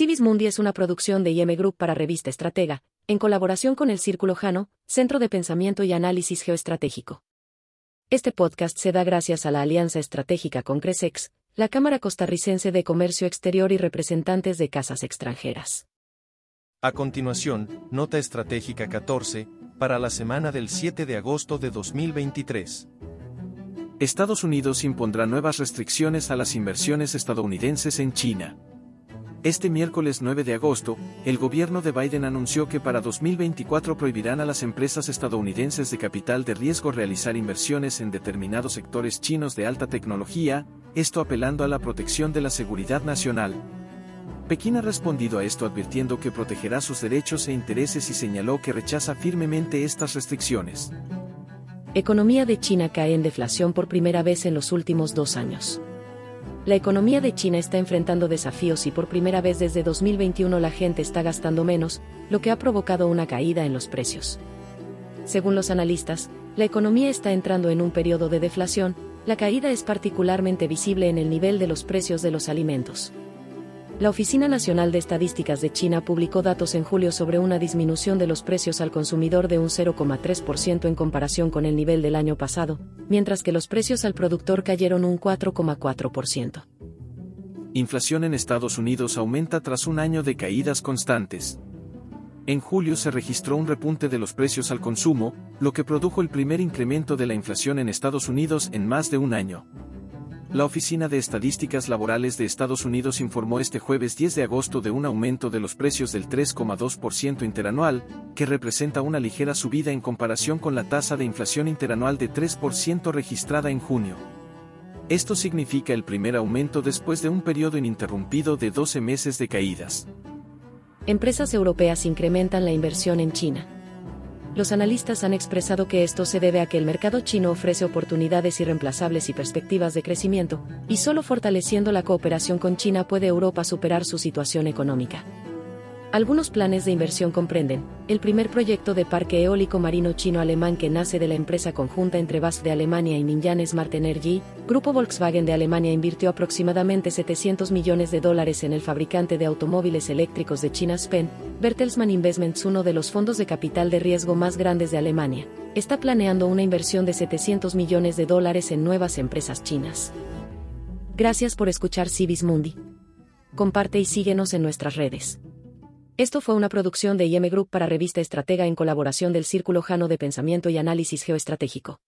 Civis Mundi es una producción de IM Group para Revista Estratega, en colaboración con el Círculo Jano, Centro de Pensamiento y Análisis Geoestratégico. Este podcast se da gracias a la alianza estratégica con Cresex, la Cámara Costarricense de Comercio Exterior y representantes de casas extranjeras. A continuación, Nota Estratégica 14, para la semana del 7 de agosto de 2023. Estados Unidos impondrá nuevas restricciones a las inversiones estadounidenses en China. Este miércoles 9 de agosto, el gobierno de Biden anunció que para 2024 prohibirán a las empresas estadounidenses de capital de riesgo realizar inversiones en determinados sectores chinos de alta tecnología, esto apelando a la protección de la seguridad nacional. Pekín ha respondido a esto advirtiendo que protegerá sus derechos e intereses y señaló que rechaza firmemente estas restricciones. Economía de China cae en deflación por primera vez en los últimos dos años. La economía de China está enfrentando desafíos y por primera vez desde 2021 la gente está gastando menos, lo que ha provocado una caída en los precios. Según los analistas, la economía está entrando en un periodo de deflación, la caída es particularmente visible en el nivel de los precios de los alimentos. La Oficina Nacional de Estadísticas de China publicó datos en julio sobre una disminución de los precios al consumidor de un 0,3% en comparación con el nivel del año pasado, mientras que los precios al productor cayeron un 4,4%. Inflación en Estados Unidos aumenta tras un año de caídas constantes. En julio se registró un repunte de los precios al consumo, lo que produjo el primer incremento de la inflación en Estados Unidos en más de un año. La Oficina de Estadísticas Laborales de Estados Unidos informó este jueves 10 de agosto de un aumento de los precios del 3,2% interanual, que representa una ligera subida en comparación con la tasa de inflación interanual de 3% registrada en junio. Esto significa el primer aumento después de un periodo ininterrumpido de 12 meses de caídas. Empresas europeas incrementan la inversión en China los analistas han expresado que esto se debe a que el mercado chino ofrece oportunidades irreemplazables y perspectivas de crecimiento, y solo fortaleciendo la cooperación con China puede Europa superar su situación económica. Algunos planes de inversión comprenden, el primer proyecto de parque eólico marino chino-alemán que nace de la empresa conjunta entre BASF de Alemania y Minyan Smart Energy, Grupo Volkswagen de Alemania invirtió aproximadamente 700 millones de dólares en el fabricante de automóviles eléctricos de China Spen, Bertelsmann Investments uno de los fondos de capital de riesgo más grandes de Alemania, está planeando una inversión de 700 millones de dólares en nuevas empresas chinas. Gracias por escuchar Civis Mundi. Comparte y síguenos en nuestras redes. Esto fue una producción de IM Group para Revista Estratega en colaboración del Círculo Jano de Pensamiento y Análisis Geoestratégico.